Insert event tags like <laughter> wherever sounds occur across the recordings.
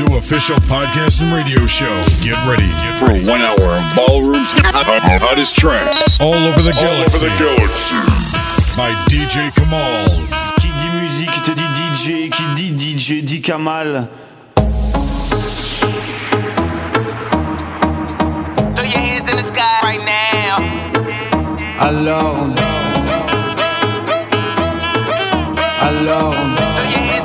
Zoo official podcast and radio show. Get ready for one hour of ballrooms, hottest tracks all over the All over galaxy the galaxy. by DJ Kamal. Qui dit musique te dit DJ, qui dit DJ dit Kamal. Throw your hands in the sky right now. Alors, alors, Throw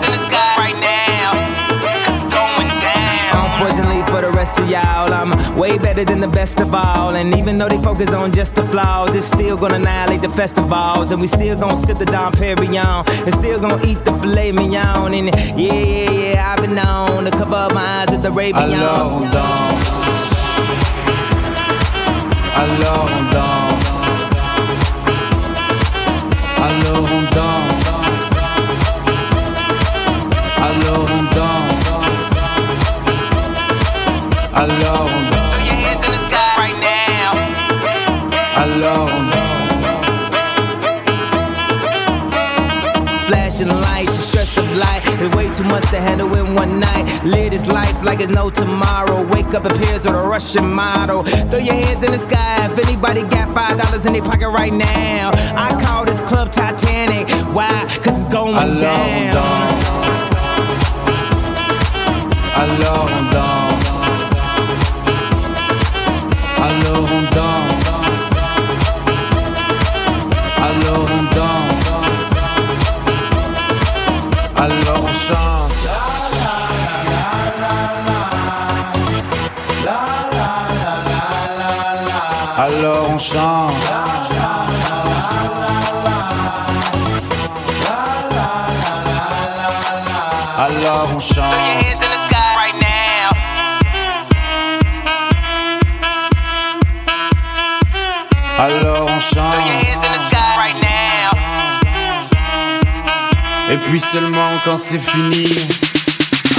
for the rest of y'all, I'm way better than the best of all. And even though they focus on just the flaws, it's still gonna annihilate the festivals. And we still gonna sip the Dom Perignon. And still gonna eat the filet mignon. And yeah, yeah, yeah, I've been known to cover up my eyes at the alors Rabion. on danse. Alors on danse. Alors Alors on. Throw your hands in the sky right now. Alors. Flashing lights, stress of life is way too much to handle in one night. Live this life like it's no tomorrow. Wake up appears with a Russian model. Throw your hands in the sky if anybody got five dollars in their pocket right now. I call this club Titanic. Why? Cause it's going Alors on down. danse. Alors Alors on danse. Alors on danse. Alors on chante. Alors on chante. Alors on chante. Et puis seulement quand c'est fini,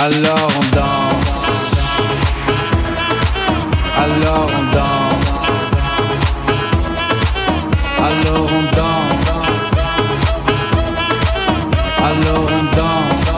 alors on danse. Alors on danse. Alors on danse. Alors on danse.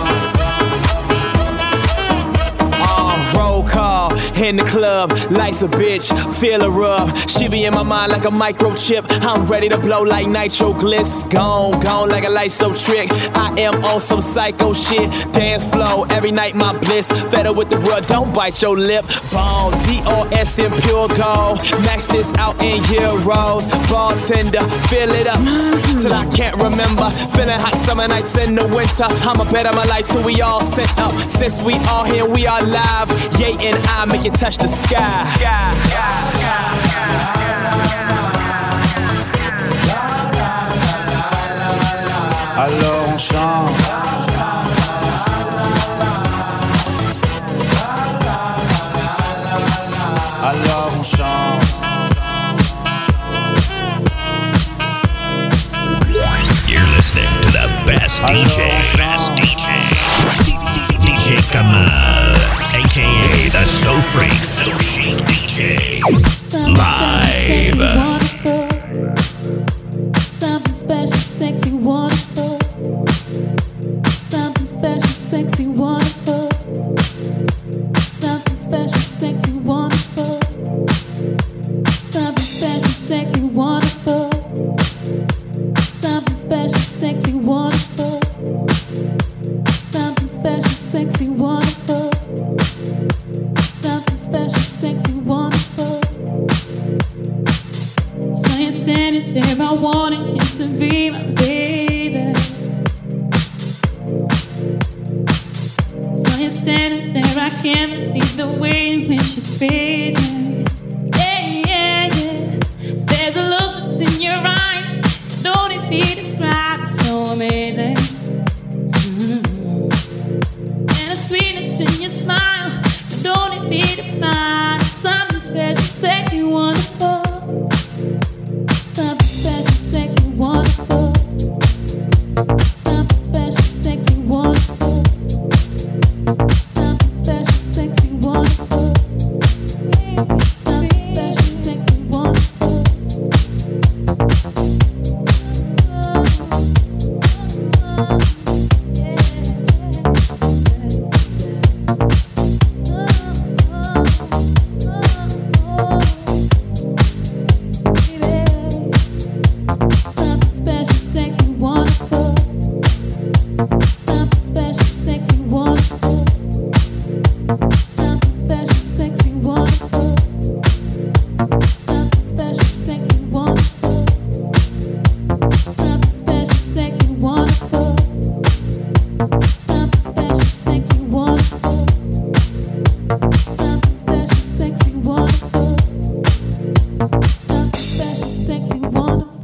In the club, lights a bitch, feel a rub. She be in my mind like a microchip. I'm ready to blow like nitro gliss. Gone, gone like a light so trick. I am on some psycho shit. Dance flow every night, my bliss. Fed up with the world, don't bite your lip. Bone, DOS in pure gold. Max this out in euros. Bartender, fill it up till I can't remember. Feeling hot summer nights in the winter. I'ma bet on my life till we all sent up. Since we all here, we are live. Yay and I make it touch the sky. Alors on. You're listening to the best DJ, best DJ, DJ Kamal, aka the So Freak, So Chic DJ, live. Special, sexy, wonderful. Something special, sexy, wonderful. Quando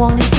on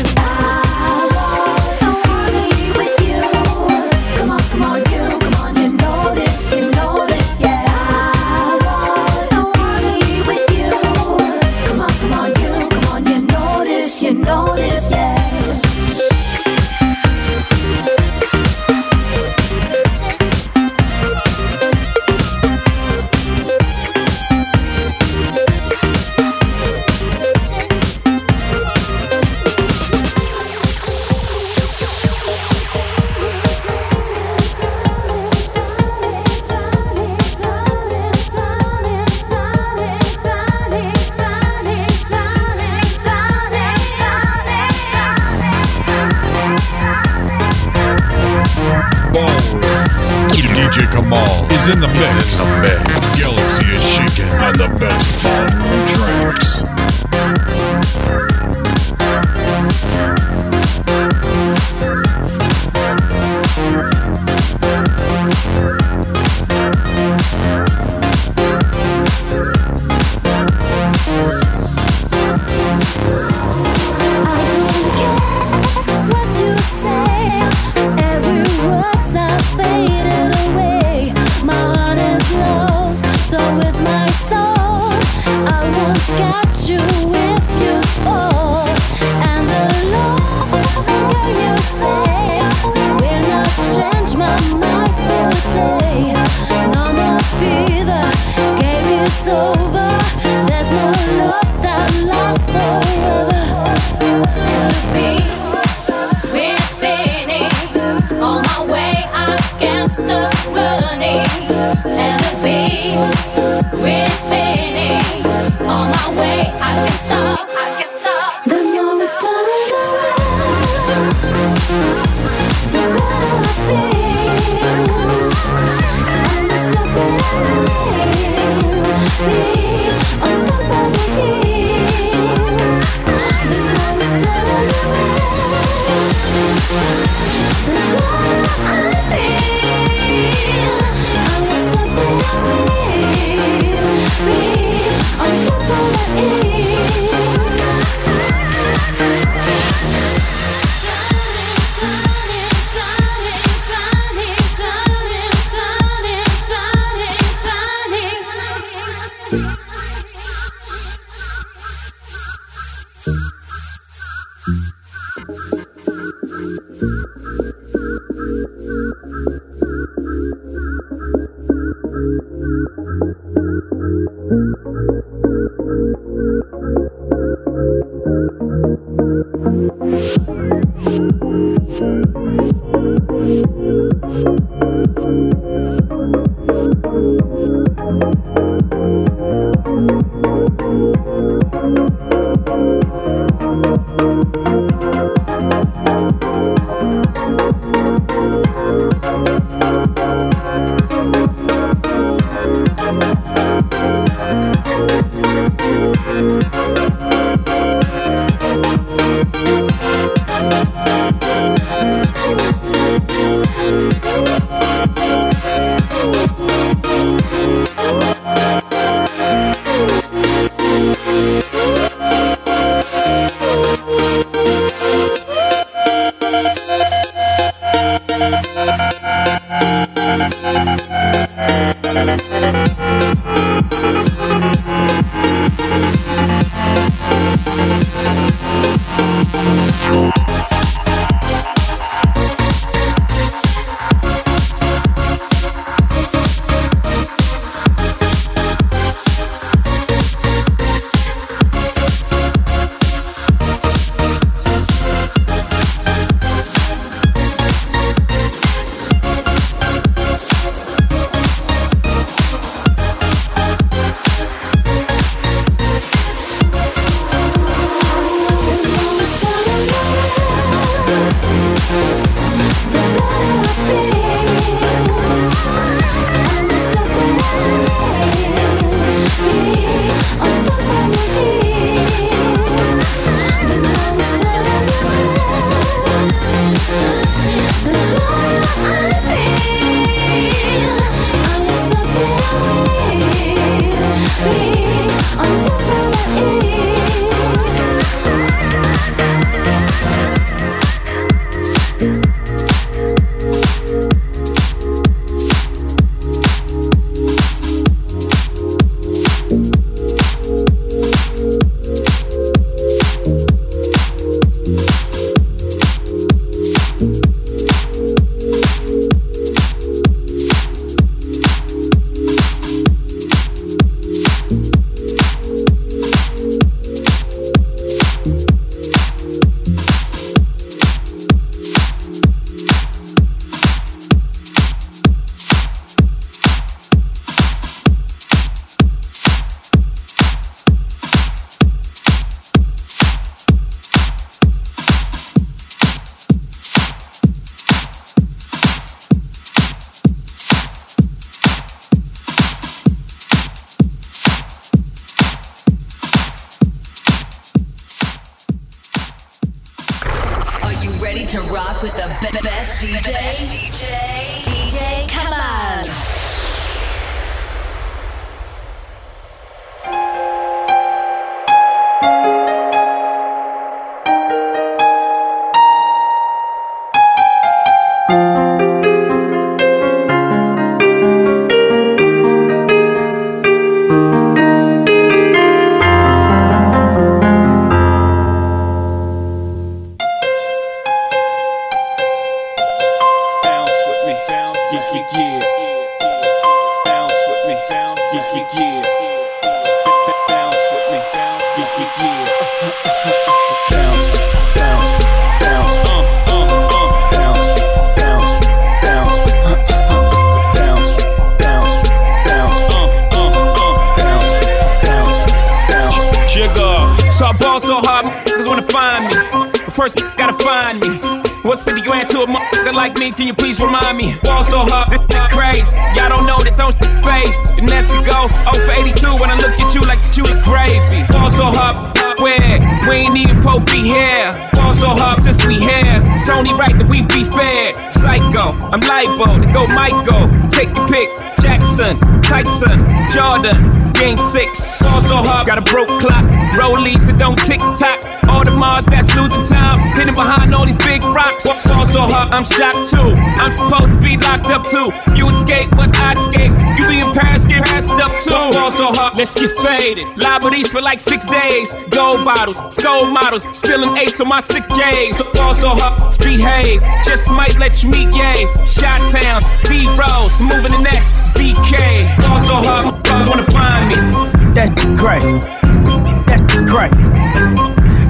me, can you please remind me? Fall so hard, this craze. Y'all don't know that don't phase. And that's we go 0 for 82 when I look at you like you the gravy. Fall so hard, where? We ain't even Pope here. Fall so hard since we here. It's only right that we be fair. Psycho, I'm libo to go Michael. Take your pick. Jackson, Tyson, Jordan game six. Fall so hard, got a broke clock. Rollies that don't tick tock. All the Mars that's losing time. Hidden behind all these big rocks. What fall so hard, I'm shocked too. I'm supposed to be locked up too. You escape, but I escape. You be in Paris, get passed up too. Fall so hard, let's get faded. Liberties for like six days. Gold bottles, soul models. Spilling ace on my sick days. So fall so hard, behave. Just might let you meet gay. Shot towns, B rolls, moving the next DK. Fall so hard, wanna find me. That's the crack. That's the crack.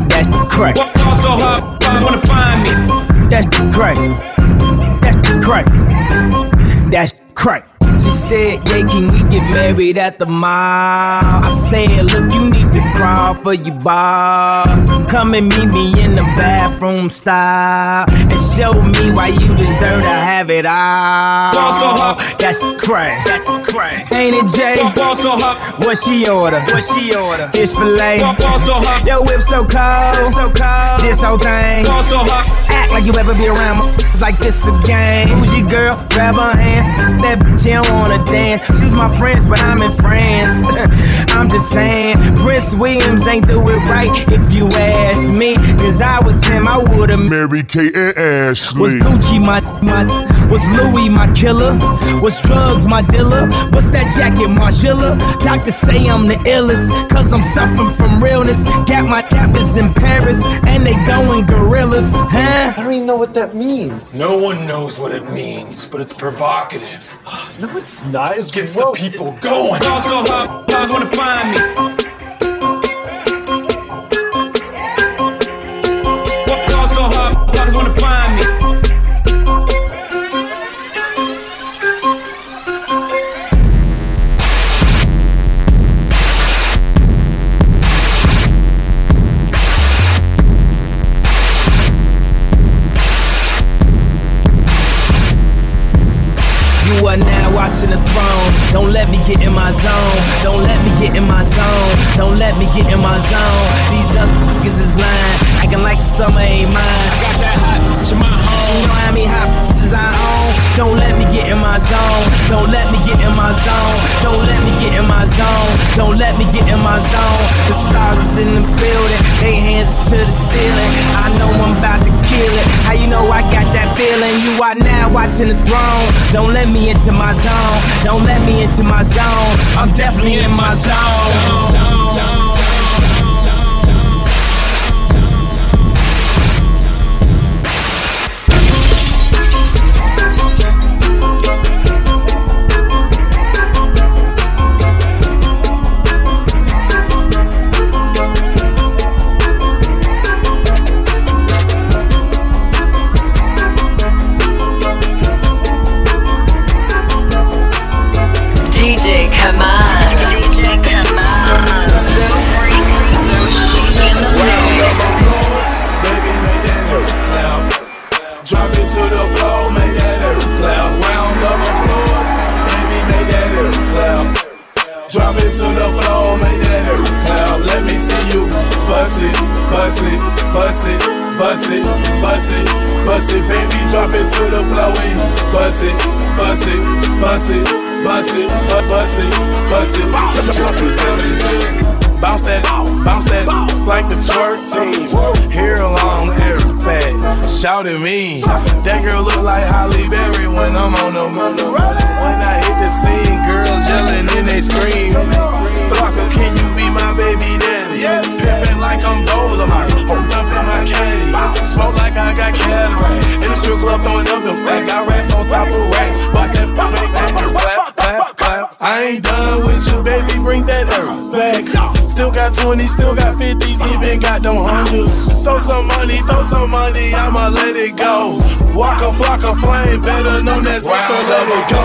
That's the crack. Ball so hot, girls wanna find me. That's the crack. That's the crack. That's crack. She said, Yeah, can we get married at the mall? I said, Look, you need to crawl for your bar. Come and meet me in the bathroom style and show me why you deserve to have it all. Ball so hot. That's crack. Ain't it, Jay? Ball so hot, What she order? What she order? Fish fillet. ball so hot, Yo, whip so cold, so cold. This whole thing. ball so hot. Act like you ever be around my like this again. Who's your girl? Grab her hand. That bitch wanna dance. She's my friends, but I'm in France. <laughs> I'm just saying, Prince Williams ain't do it right if you ask me. Cause I was him, I would've Mary Kate and Ashley. was Gucci my my was Louis my killer? Was drugs my dealer? What's that jacket Margiela? Doctors say I'm the illest, cause I'm suffering from realness. Got my captors in Paris, and they going gorillas, huh? I don't even know what that means. No one knows what it means, but it's provocative. No, it's nice. It's Gets the people going. Ball so hot, girls wanna find me. Don't let me get in my zone. The stars is in the building. They hands to the ceiling. I know I'm about to kill it. How you know I got that feeling? You are now watching the throne. Don't let me into my zone. Don't let me into my zone. I'm definitely in my zone. DJ Baby, drop it to the floor and bust it, bust it, bust it, bust it, bu- bust it, bust it. It, drop it. Bounce that, bounce that, like the twerk team. Hair long, hair fat, shout at me. That girl look like Halle Berry when I'm on the move. When I hit the scene, girls yelling and they scream. Flocka, can you be my baby daddy? Yes. Pimpin' like I'm Dolomite, jump in my caddy. Smoke like I got cataract. In the strip club throwing up them stacks. Got racks on top of racks. Bust that pop, that clap, clap, clap. I ain't done with you, baby. Bring that earth back. Still got 20, still got 50s, even got them hundreds. Throw some money, throw some money, I'ma let it go. Waka Flocka Flame, better known as Mr. Let It Go.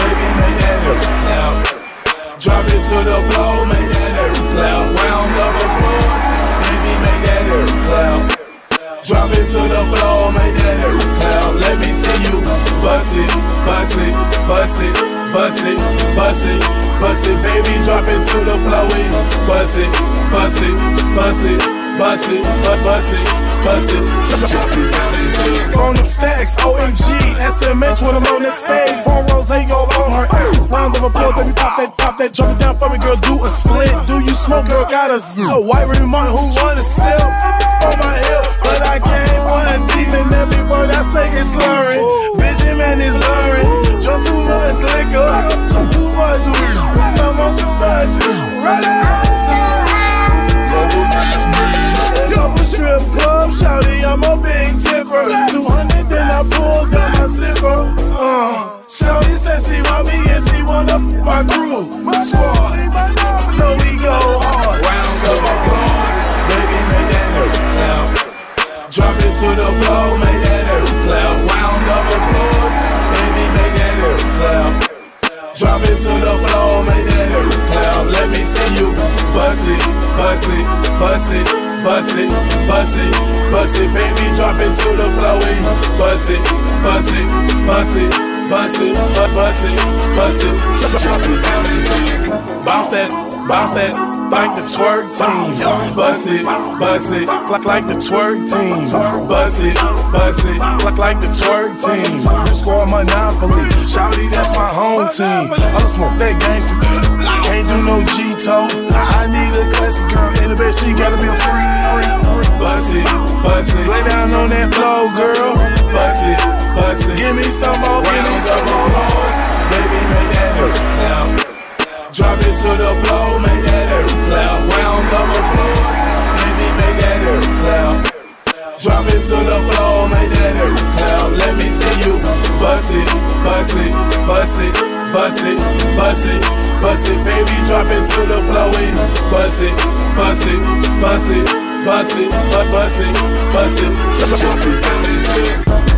Baby, make that clap. Drop it to the floor, make that clap. Round of applause, baby, make that earth clap. Drop it to the floor, make that earth clap. Let me see you bust it, bust it, bust it, bust it, bust it, bust it, baby. Drop it to the floor bust it, bust it, bust it, bust it, bu- bust it, bust it. Drop it, on them stacks, OMG, SMH I'm on that stage. One rose ain't all on her. Round of applause, baby, pop that, pop that, drop it down for me, girl. Do a split. Do you smoke, girl? Got a. A white Remy Martin who wanna sell on my hip, but I can't one deep in every word I say is slurring. Vision man is blurring. Drunk too much liquor, drunk too much weed. I'm on the bust it, bust it, bust it, bust it, bust it, baby, drop it to the floor and bust it, bust it, bust it, bust it, bust it, bust it, drop it down bounce that, bounce that like the twerk team. Bust it, bust it, like, like the twerk team. Bust it, bust it, like, like the twerk team. Score Monopoly, Shouty, that's my home team. I'll smoke that gangster. Can't do no G-toe. I need a classy girl in the bed, she gotta be a free. Bust it, bust it, lay down on that floor, girl. Bust it, bust it, give me some more, give me some more. Baby, make that clap. Drop it to the floor, make that air clap. Round of applause, baby, make that air clap. Drop it to the floor, make that air clap. Let me see you bust it, bust it, bust it, bust it, bust it, bust it, baby. Drop it to the floor, and bust it, bust it, bust it, bust it, bust it, bust it, drop it.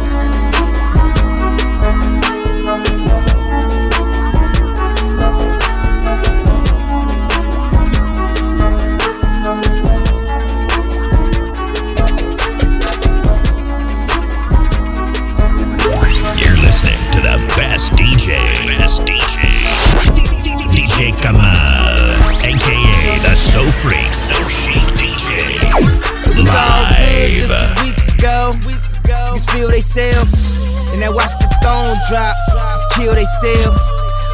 Drop, just kill they sell.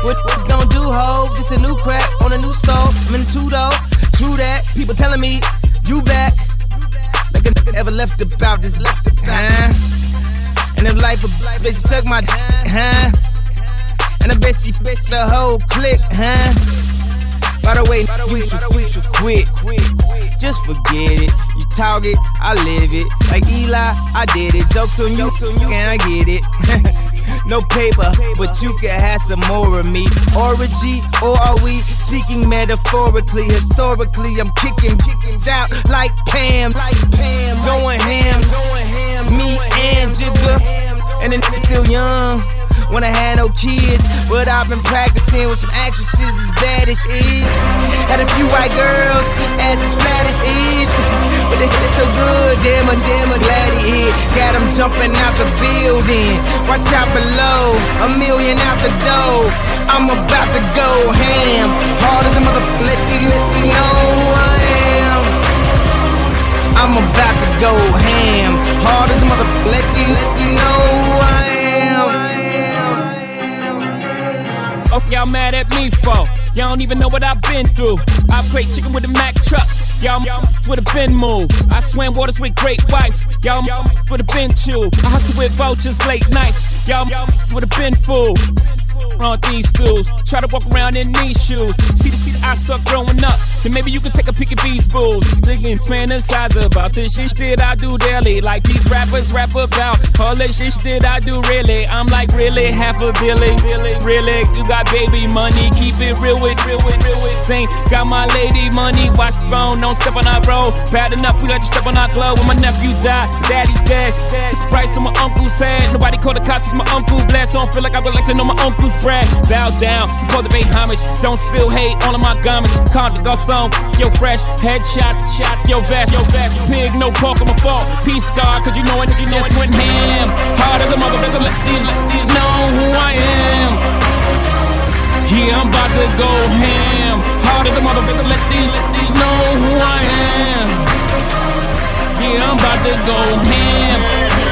What, what's gonna do, ho? Just a new crack on a new stove. I'm in two though. True that. People telling me you back. Like a nigga ever left about this left. Huh? And if life a bitch suck my huh? And I bet she bitch the whole clique, huh? By the way, you should, you quit. Just forget it. You talk it, I live it. Like Eli, I did it. Jokes on you, can I get it? <laughs> no paper, but you can have some more of me. Orgy, or are we speaking metaphorically? Historically, I'm kicking chickens out like Pam, like Pam, going ham, going ham. Me and Jigga, and the nigga still young when I had no kids. But I've been practicing with some actresses as bad as is. Had a few white girls, as as flat as is. But they did so good, damn, I'm damn, glad he hit. Got them jumping out the building. Watch out below, a million out the door. I'm about to go ham. Hard as a motherfucker, let you, let you know who I am. I'm about to go ham. Hard as a motherfucker, let you, let you know who I am. Okay, y'all mad at me for? Y'all don't even know what I've been through. I played chicken with a Mack truck. Y'all would have been moved. I swam waters with great whites. Y'all would have been chewed. I hustle with vultures late nights. Y'all would have been fooled on these stools. Try to walk around in these shoes. See the shit I suck growing up. Then maybe you can take a peek at these bulls. Digging, fantasize about this shit that I do daily. Like these rappers rap about all this shit that I do really. I'm like really half a billy. Really, really. you got baby money. Keep it real with, real with, real with. Ain't got my lady money. Watch the phone, don't step on our road. Bad enough, we let you step on our glove. When my nephew died, daddy's dead. Took a price on my uncle's head. Nobody called the cops, my uncle blessed. So I don't feel like I would like to know my uncle's brag. Bow down, the pay homage. Don't spill hate of my garments. Comme des Garçons, yo fresh. Headshot, shot, yo vest, yo vest. Pig, no pork on my fault. Peace, God, cause you know it, you just went ham. Hard as a motherfucker, let these, let these know who I am. Yeah, I'm about to go ham. Hard as a motherfucker, let these, let these know who I am. Yeah, I'm about to go ham.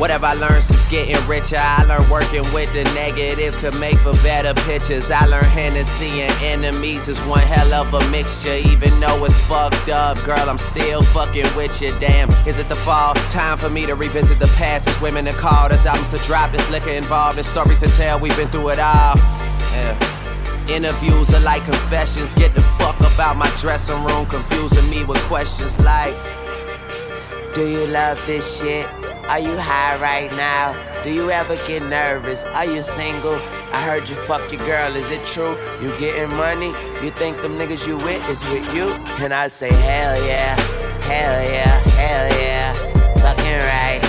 Whatever I learned since getting richer, I learned working with the negatives to make for better pictures. I learned Hennessy and enemies is one hell of a mixture. Even though it's fucked up, girl, I'm still fucking with you. Damn, is it the fall? Time for me to revisit the past. It's women to call, there's albums to drop, there's liquor involved, there's stories to tell. We've been through it all. Yeah. Interviews are like confessions. Get the fuck about my dressing room, confusing me with questions like Do you love this shit? Are you high right now? Do you ever get nervous? Are you single? I heard you fuck your girl, is it true? You getting money? You think them niggas you with is with you? And I say, hell yeah, hell yeah, hell yeah. Fucking right,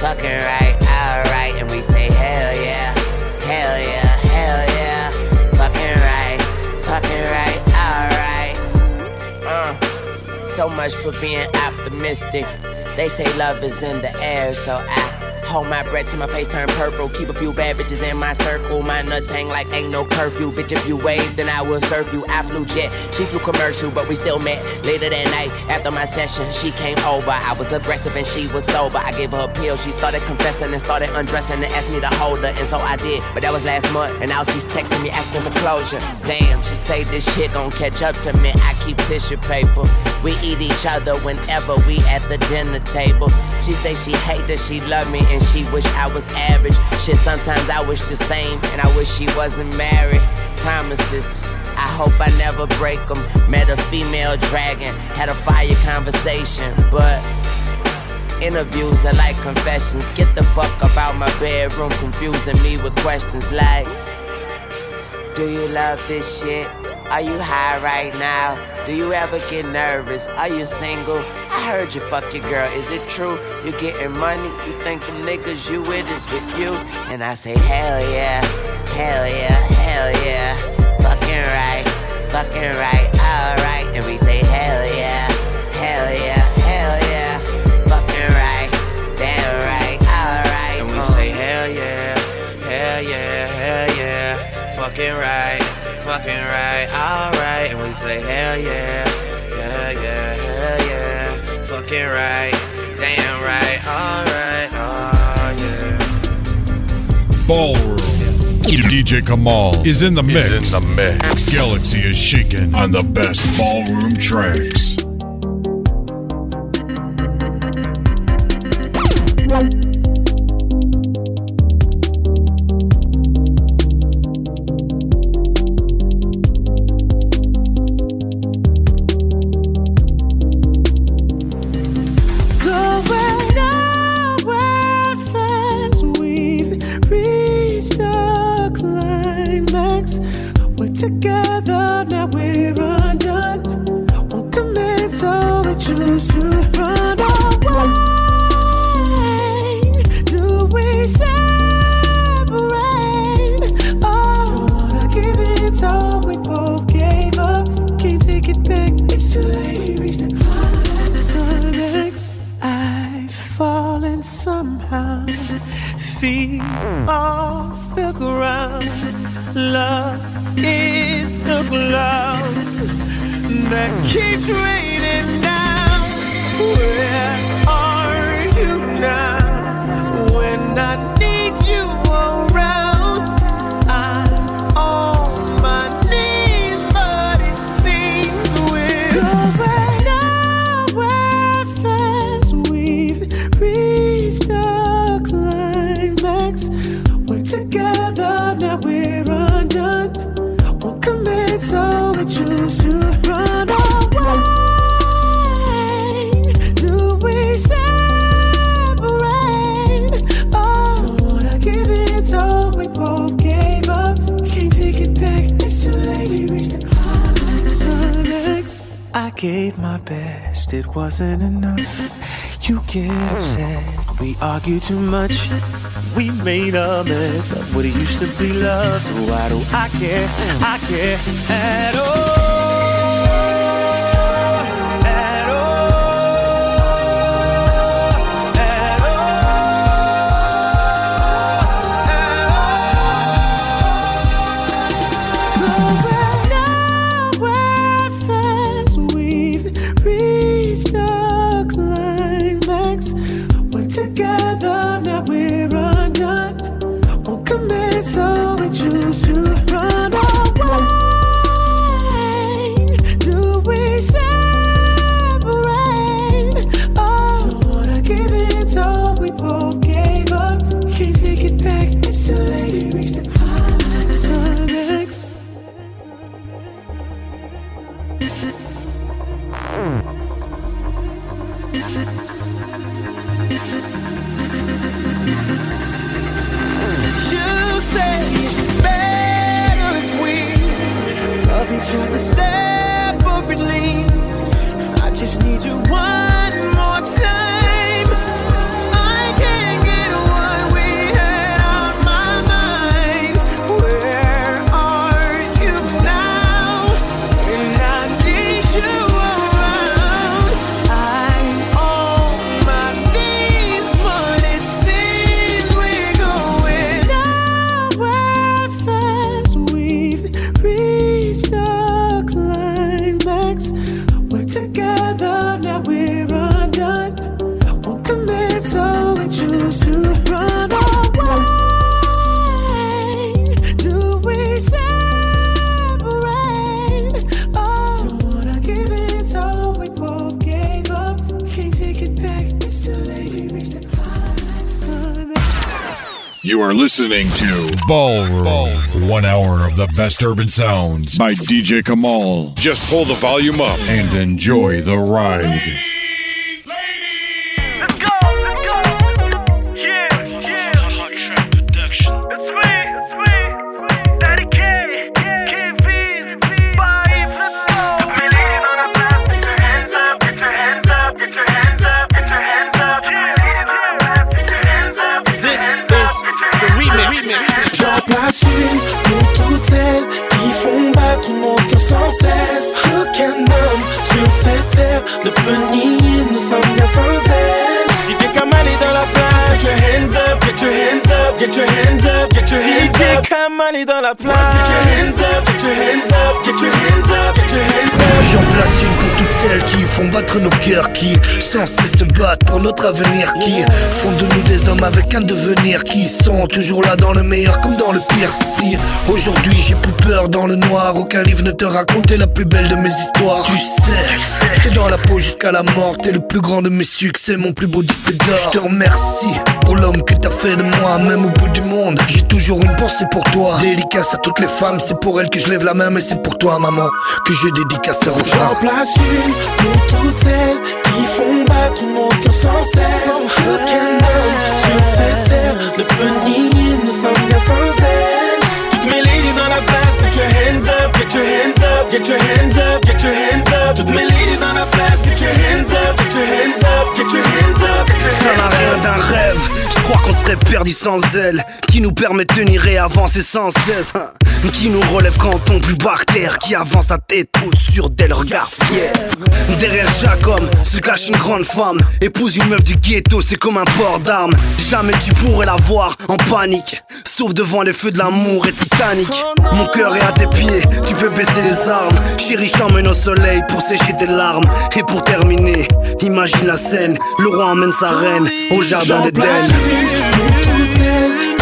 fucking right, alright. And we say, hell yeah, hell yeah, hell yeah. Fucking right, fucking right, alright. Uh, so much for being optimistic. They say love is in the air, so I hold my breath till my face turn purple. Keep a few bad bitches in my circle. My nuts hang like ain't no curfew. Bitch, if you wave, then I will serve you. I flew jet, she flew commercial, but we still met. Later that night, after my session, she came over. I was aggressive and she was sober. I gave her a pill. She started confessing and started undressing and asked me to hold her, and so I did. But that was last month, and now she's texting me asking for closure. Damn, she say this shit gon' catch up to me. I keep tissue paper. We eat each other whenever we at the dinner table. She say she hate that she love me and she wish I was average. Shit, sometimes I wish the same and I wish she wasn't married. Promises. I hope I never break them. Met a female dragon, had a fire conversation, but interviews are like confessions. Get the fuck about my bedroom, confusing me with questions like Do you love this shit? Are you high right now? Do you ever get nervous? Are you single? I heard you fuck your girl, is it true? You getting money? You think the niggas you with is with you? And I say, hell yeah, hell yeah, hell yeah. Fucking right, fucking right, alright. And we say, hell yeah, hell yeah, hell yeah. Fucking right, damn right, alright. And we say, uh. hell yeah, hell yeah, hell yeah. Fucking right, fucking right, alright. And we say, hell yeah, yeah, yeah, hell yeah. Fucking right, damn right, alright, oh yeah. Ballroom. DJ Kamal is in the mix. in the mix. Galaxy is shaking on the best ballroom tracks. It wasn't enough. You get upset, we argue too much. We made a mess of what it used to be love. So oh, why do I care? I care at all. Together now. We're undone. Won't commit, so we choose to run away. Do we separate? Oh, don't wanna give it, so we both gave up. Can't take it back. It's too late. We reached the climax. You are listening to Ballroom. One hour of the best urban sounds by DJ Kamal. Just pull the volume up and enjoy the ride. Kamal est font battre nos cœurs, qui sans cesse se battent pour notre avenir, qui font de nous des hommes avec un devenir, qui sont toujours là dans le meilleur comme dans le pire. Si aujourd'hui j'ai plus peur dans le noir, aucun livre ne te racontait la plus belle de mes histoires. Tu sais, j'étais dans la peau jusqu'à la mort, t'es le plus grand de mes succès, mon plus beau disque d'or. Je te remercie pour l'homme que t'as fait de moi, même au bout du monde. J'ai toujours une pensée pour toi. Dédicace à toutes les femmes, c'est pour elles que je lève la main, mais c'est pour toi, maman, que je dédicace ce refrain. Toutes elles qui font battre mon cœur sans cesse. Aucun homme sur cette terre ne peut nier, nous sommes bien sans cesse. Toutes mes ladies dans la place, get your hands up, get your hands up, get your hands up, get your hands up. Toutes mes ladies dans la place, get your hands up, get your hands up, get your hands up. get your Ça n'a rien d'un rêve, je crois qu'on serait perdu sans elle. Qui nous permet de tenir et avancer sans cesse. Hein. Qui nous relève quand on plus par terre. Qui avance la tête au-sur d'elle, regard fier Derrière chaque homme se cache une grande femme. Épouse une meuf du ghetto, c'est comme un port d'armes. Jamais tu pourrais la voir en panique. Sauf devant les feux de l'amour et Titanic. Mon cœur est à tes pieds, tu peux baisser les armes Chérie, je t'emmène au soleil pour sécher tes larmes Et pour terminer, imagine la scène Le roi emmène sa reine au jardin d'Éden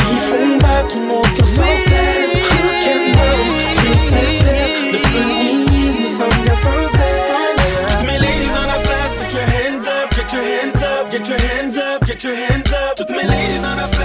qui font battre mon cœur sans cesse. Homme sur cette terre ne peut nier, nous sommes bien cesse. Toutes mes ladies dans la place, get your hands up, get your hands up, get your hands up, get your hands up. Toutes mes ladies dans la place,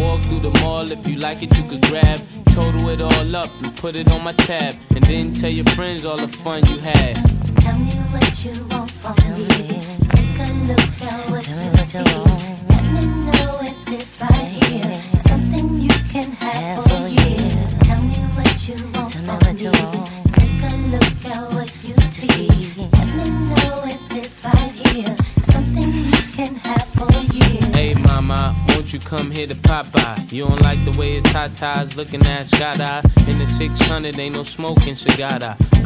Walk through the mall, if you like it, you could grab. Total it all up and put it on my tab. And then tell your friends all the fun you had. Tell me what you want from me. Take a look at what you see. Let me know if this right here is something you can have for years. Tell me what you want from me. Come here to pop Popeye? You don't like the way the tatas looking at Shada. In the 600, ain't no smoking cigar.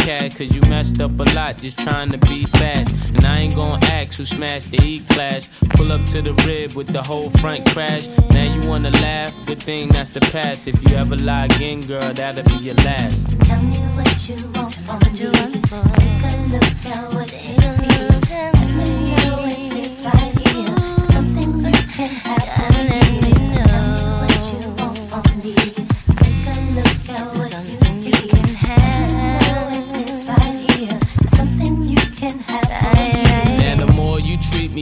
cat, cause you messed up a lot just trying to be fast. And I ain't gonna ask who smashed the E class. Pull up to the rib with the whole front crash. Now you wanna laugh, good thing that's the past. If you ever lie again, girl, that'll be your last. Tell me what you want from me. Take a look at what you see. Let me know if this right here is something you can have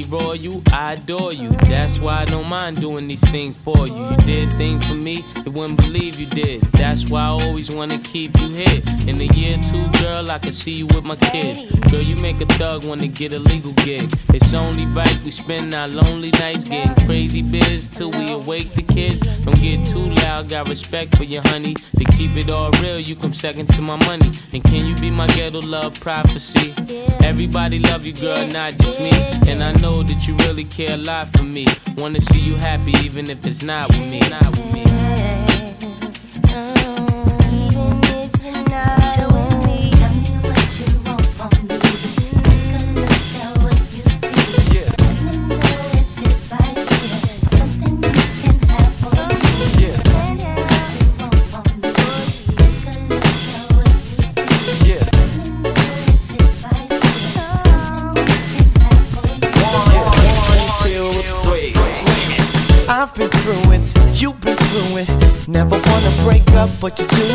me. More you I adore you. That's why I don't mind doing these things for you. You did things for me, they wouldn't believe you did. That's why I always wanna keep you here. In a year or two, girl, I can see you with my kids. Girl, you make a thug wanna get a legal gig. It's only right we spend our lonely nights getting crazy biz till we awake the Don't get too loud, got respect for you, honey. To keep it all real, you come second to my money. And can you be my ghetto love prophecy? Everybody love you, girl, not just me. And I know that you really care a lot for me. Wanna see you happy, even if it's not with me. Not with me. But you do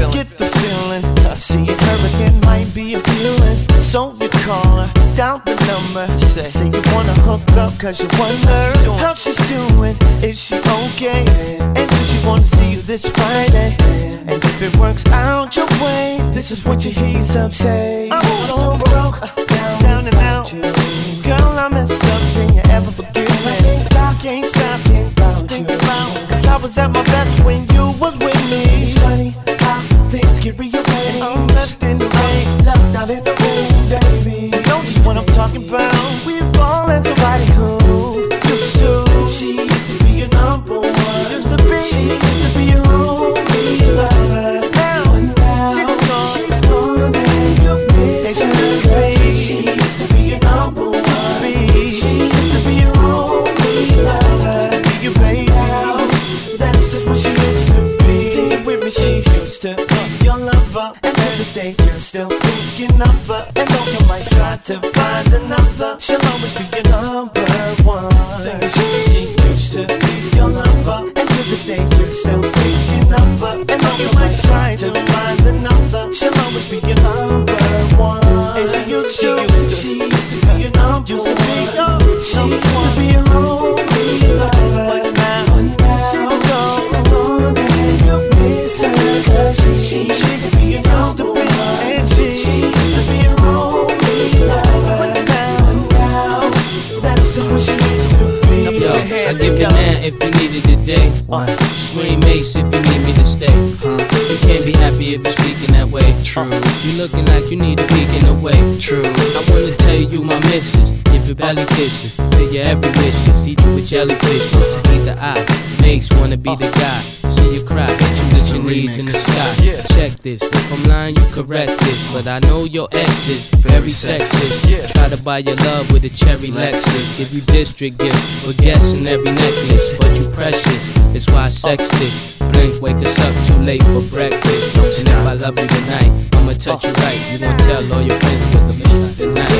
you get the feeling. Seeing her again might be appealing. So you call her, down the number. Say, say you wanna hook up cause you wonder how she's doing. Is she okay? And do she wanna see you this Friday? And if it works out your way, this is what you hear some say. I'm so broke, down, down and out. Girl, I messed up, can you ever forgive me? Can't stop, can't stop, think about you. Cause I was at my best when you was with me. It's funny in the baby. You know just what I'm talking about. We've all had somebody who used to. She used to be your number one. Used to be. She used to be your only lover. Now, now she's gone. She's gone and you miss her. She used to be your number one. She used to be your only lover. Used to be your baby. That's just what she used to be. With me. She used to be your lover. And to still her. And though you might try to find another, she'll always be your number one. Sing she, she used to be your lover. And to this day, you're still thinking of. And though you might try to find another, she'll always be your number one. And she used to, she used to, she used to be your number your, she used to be Yo, I give you now if you need it today. Scream Ace if you need me to stay. You can't be happy if you're speaking that way. True. Uh, you looking like you need a weekend away. True. I wanna tell you my missus. Give your belly kisses. Your every wishes. Eat you with jellyfishes. Eat the eye. Makes wanna be the guy. See you cry. You with your knees in the sky. Check this. If I'm lying, you correct this. But I know your ex is very sexist. Try to buy your love with a cherry Lexus. Give you district gift for guessing every necklace. But you precious. It's why I sex this. Blink, wake us up too late for breakfast. And if I love you tonight, I'ma touch you right. You gon' tell all your friends what the fuck tonight.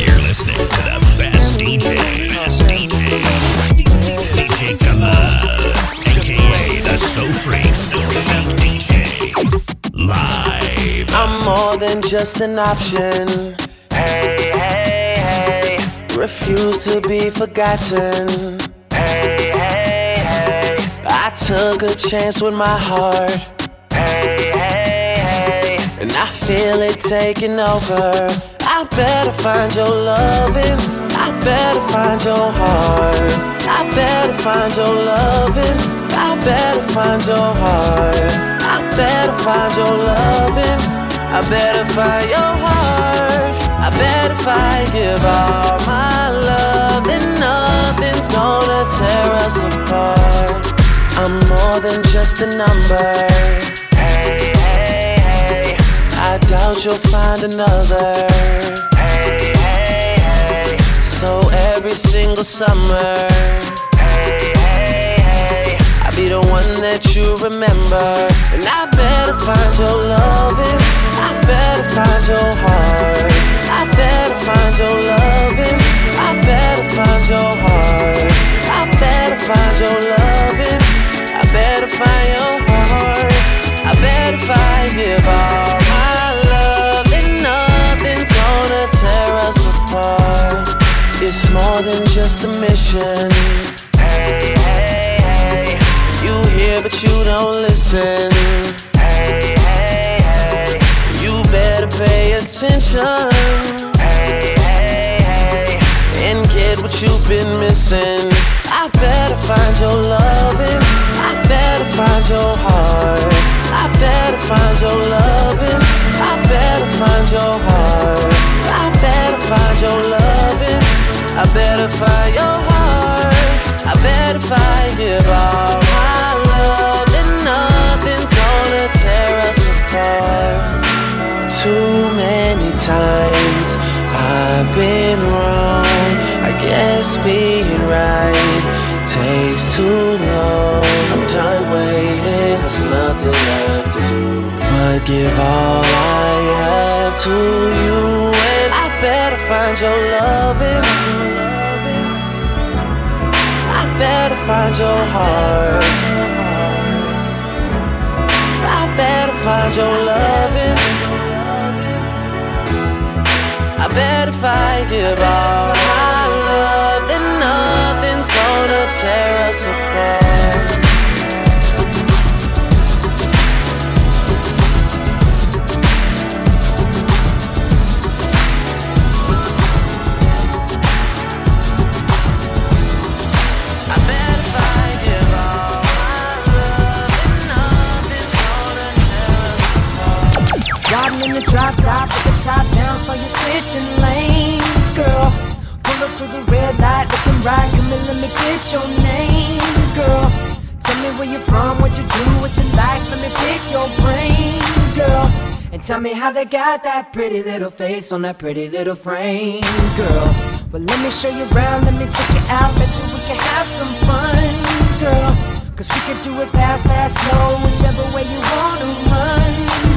You're listening to the best best DJ, So Freak, So Chic DJ, live. I'm more than just an option. Hey, hey, hey. Refuse to be forgotten. Hey, hey, hey. I took a chance with my heart. Hey, hey, hey. And I feel it taking over. I better find your loving. I better find your heart. I better find your loving. I better find your heart. I better find your loving. I better find your heart. I bet if I give all my love, then nothing's gonna tear us apart. I'm more than just a number. Hey, hey, hey. I doubt you'll find another. Hey, hey, hey. So every single summer, be the one that you remember. And I better find your loving. I better find your heart. I better find your loving. I better find your heart. I better find your loving. I better find your heart. I better find give all my love. Then nothing's gonna tear us apart. It's more than just a mission. You don't listen. Hey, hey, hey. You better pay attention. Hey, hey, hey. And get what you've been missing. I better find your loving. I better find your heart. I better find your loving. I better find your heart. I better find your loving. I better find your heart. I better find give all my tear us apart. Too many times I've been wrong. I guess being right takes too long. I'm done waiting, there's nothing left to do. But give all I have to you, and I better find your loving. I better find your heart. Find your loving. I bet if I give all my love, then nothing's gonna tear us apart. In the drop top with the top down, so you're switching lanes, girl. Pull up to the red light, looking right, come and let me get your name, girl. Tell me where you're from, what you do, what you like, let me pick your brain, girl. And tell me how they got that pretty little face on that pretty little frame, girl. Well, let me show you around, let me take you out, bet you we can have some fun, girl. Cause we can do it fast, fast, slow, whichever way you wanna run,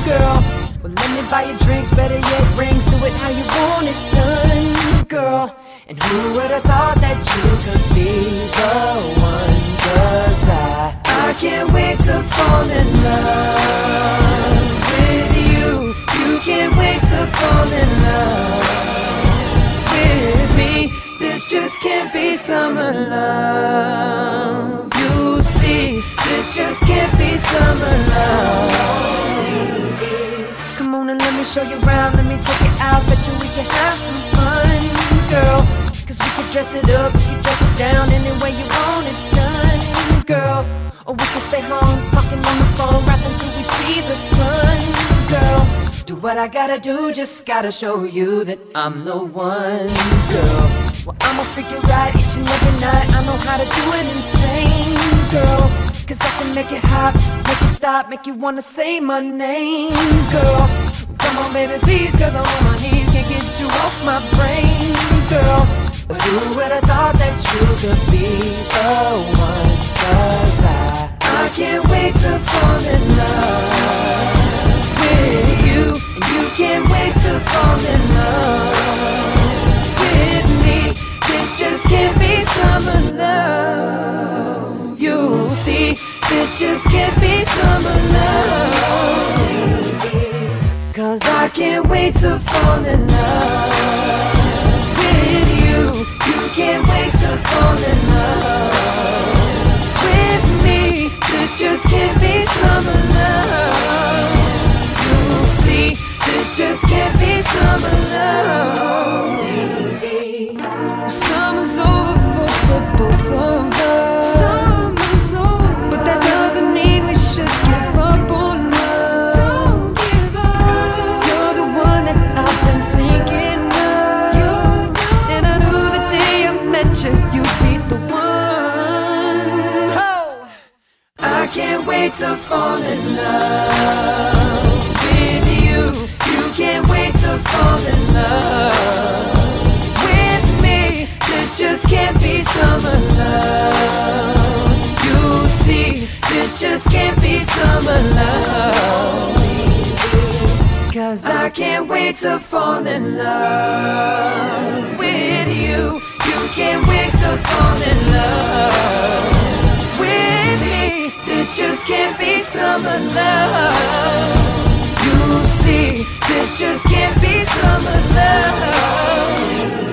girl. Well, let me buy you drinks, better yet rings, do it how you want it done, girl. And who would have thought that you could be the one? Cause I, I can't wait to fall in love with you. You can't wait to fall in love with me. This just can't be summer love. You see, this just can't be summer love. Let me show you around, let me take you out, bet you we can have some fun, girl. Cause we can dress it up, we can dress it down any way you want it done, girl. Or we can stay home, talking on the phone, rapping till we see the sun, girl. Do what I gotta do, just gotta show you that I'm the one, girl. Well, I'ma figure out each and every night, I know how to do it insane, girl. Cause I can make it hot, make it stop, make you wanna say my name, girl. Come on, baby, please, cause I'm on my knees, can't get you off my brain, girl. But who would have thought that you could be the one? Cause I, I can't wait to fall in love with you. You can't wait to fall in love with me. This just can't be summer love. This just can't be summer love. Cause I can't wait to fall in love with you. You can't wait to fall in love with me. This just can't be summer love. You'll see, this just can't be summer love. Summer's over wait to fall in love with you. You can't wait to fall in love with me. This just can't be summer love. You see, this just can't be summer love. Cause I can't wait to fall in love with you. You can't wait to fall in love just can't be summer love. You see, this just can't be summer love.